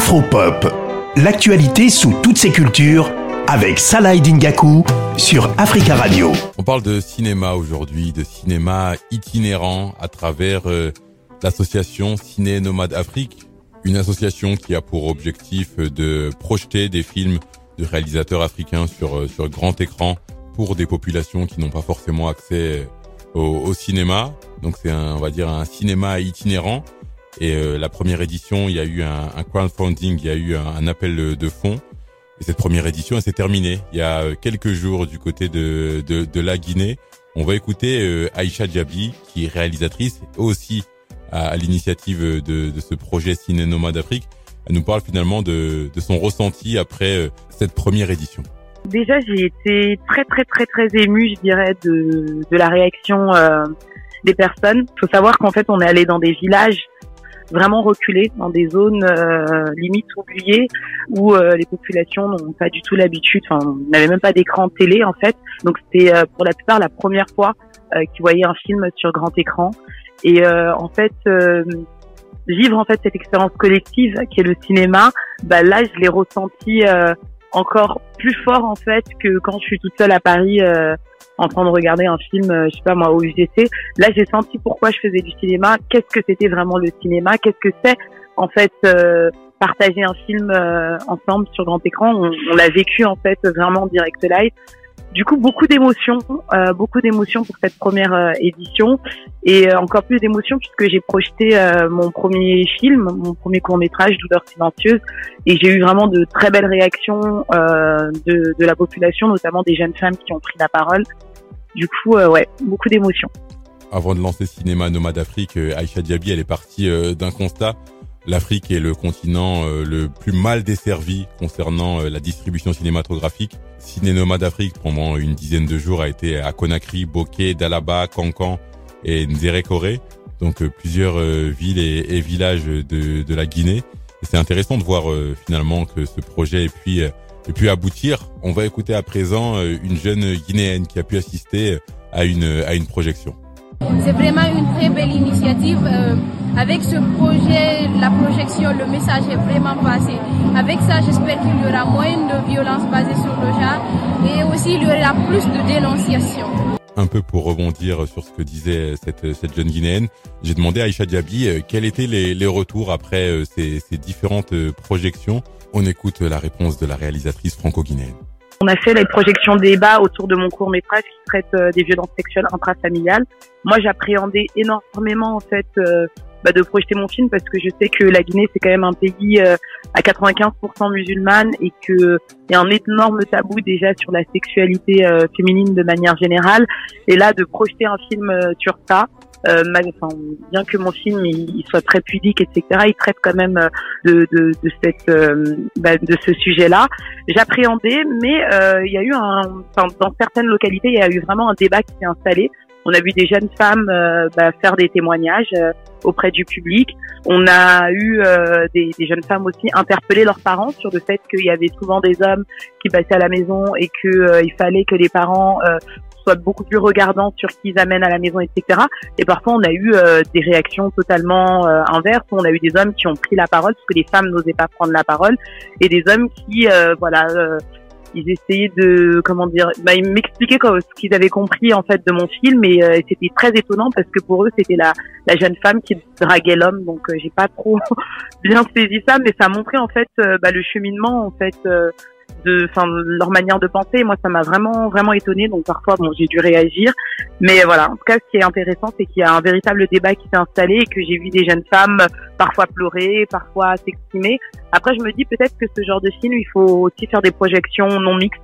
Afropop, l'actualité sous toutes ses cultures avec Salah Dingaku sur Africa Radio. On parle de cinéma aujourd'hui, de cinéma itinérant à travers euh, l'association Ciné Nomade Afrique, une association qui a pour objectif de projeter des films de réalisateurs africains sur euh, sur grand écran pour des populations qui n'ont pas forcément accès au, au cinéma. Donc c'est on va dire un cinéma itinérant. Et euh, la première édition, il y a eu un, un crowdfunding, il y a eu un, un appel de fonds. Et cette première édition, elle s'est terminée il y a euh, quelques jours du côté de, de, de la Guinée. On va écouter euh, Aïcha Diaby, qui est réalisatrice aussi à, à l'initiative de, de ce projet Ciné Nomade d'Afrique. Elle nous parle finalement de, de son ressenti après cette première édition. Déjà, j'ai été très très très très émue, je dirais, de, de la réaction euh, des personnes. Il faut savoir qu'en fait, on est allé dans des villages vraiment reculés, dans des zones euh, limite oubliées, où euh, les populations n'ont pas du tout l'habitude, enfin, n'avaient même pas d'écran télé en fait. Donc c'était euh, pour la plupart la première fois euh, qu'ils voyaient un film sur grand écran. Et euh, en fait, vivre en fait cette expérience collective qui est le cinéma, bah là je l'ai ressenti encore plus fort en fait que quand je suis toute seule à Paris euh, en train de regarder un film, euh, je sais pas moi au UGC. Là, j'ai senti pourquoi je faisais du cinéma, qu'est-ce que c'était vraiment le cinéma, qu'est-ce que c'est en fait euh, partager un film ensemble sur grand écran? On, l'a vécu en fait vraiment en direct live. Du coup, beaucoup d'émotions, euh, beaucoup d'émotions pour cette première euh, édition et euh, encore plus d'émotions puisque j'ai projeté mon premier film, mon premier court métrage, Douleur silencieuse, et j'ai eu vraiment de très belles réactions de, de, la population, notamment des jeunes femmes qui ont pris la parole. Du coup, ouais, beaucoup d'émotions. Avant de lancer Cinéma Nomade Afrique, Aïcha Diaby, elle est partie d'un constat l'Afrique est le continent euh, le plus mal desservi concernant euh, la distribution cinématographique. Cinénoma d'Afrique, pendant une dizaine de jours, a été à Conakry, Bokeh, Dalaba, Cancan et Nzerekore, donc euh, plusieurs villes et, villages de, de, la Guinée. Et c'est intéressant de voir finalement que ce projet ait pu, ait pu aboutir. On va écouter à présent une jeune Guinéenne qui a pu assister à une, à une projection. C'est vraiment une très belle initiative. Euh, avec ce projet, la projection, le message est vraiment passé. Avec ça, j'espère qu'il y aura moins de violence basée sur le genre et aussi il y aura plus de dénonciation. Un peu pour rebondir sur ce que disait cette, cette jeune Guinéenne, j'ai demandé à Aïcha Diaby euh, quels étaient les, les retours après euh, ces, ces différentes projections. On écoute la réponse de la réalisatrice franco-guinéenne. On a fait les projections débat autour de mon court métrage qui traite euh, des violences sexuelles intrafamiliales. Moi, j'appréhendais énormément en fait euh, bah, de projeter mon film parce que je sais que la Guinée c'est quand même un pays euh, à 95% musulmane et que il y a un énorme tabou déjà sur la sexualité féminine de manière générale. Et là, de projeter un film sur ça, euh, enfin, bien que mon film il, soit très pudique, etc., il traite quand même euh, de, de, de cette, euh, bah, de ce sujet-là. J'appréhendais, mais euh, il y a eu un, enfin, dans certaines localités, il y a eu vraiment un débat qui s'est installé. On a vu des jeunes femmes bah, faire des témoignages auprès du public. On a eu des, des, jeunes femmes aussi interpeller leurs parents sur le fait qu'il y avait souvent des hommes qui passaient à la maison et que il fallait que les parents beaucoup plus regardants sur qui ils amènent à la maison, etc. Et parfois, on a eu euh, des réactions totalement euh, inverses. On a eu des hommes qui ont pris la parole parce que les femmes n'osaient pas prendre la parole, et des hommes qui, euh, voilà, ils essayaient de, comment dire, bah, ils m'expliquaient ce qu'ils avaient compris en fait de mon film, et c'était très étonnant parce que pour eux, c'était la, la jeune femme qui draguait l'homme. Donc, j'ai pas trop bien saisi ça, mais ça montrait en fait bah, le cheminement en fait de, leur manière de penser. Moi, ça m'a vraiment, vraiment étonné. Donc parfois, bon, j'ai dû réagir. Mais voilà, en tout cas, ce qui est intéressant, c'est qu'il y a un véritable débat qui s'est installé et que j'ai vu des jeunes femmes parfois pleurer, parfois s'exprimer. Après, je me dis peut-être que ce genre de film, il faut aussi faire des projections non mixtes.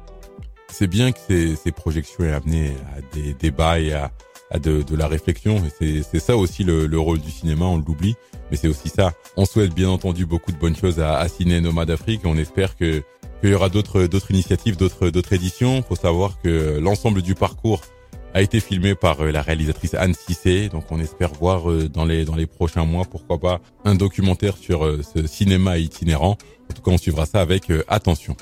C'est bien que ces, projections aient amené à des débats et à, de, la réflexion. C'est ça aussi le, le, rôle du cinéma, on l'oublie, mais c'est aussi ça. On souhaite bien entendu beaucoup de bonnes choses à, à Ciné Nomade Afrique. On espère que qu'il y aura d'autres d'autres initiatives, d'autres d'autres éditions. Faut savoir que l'ensemble du parcours a été filmé par euh, la réalisatrice Anne Cissé. Donc on espère voir euh, dans les dans les prochains mois, pourquoi pas, un documentaire sur euh, ce cinéma itinérant. En tout cas, on suivra ça avec attention.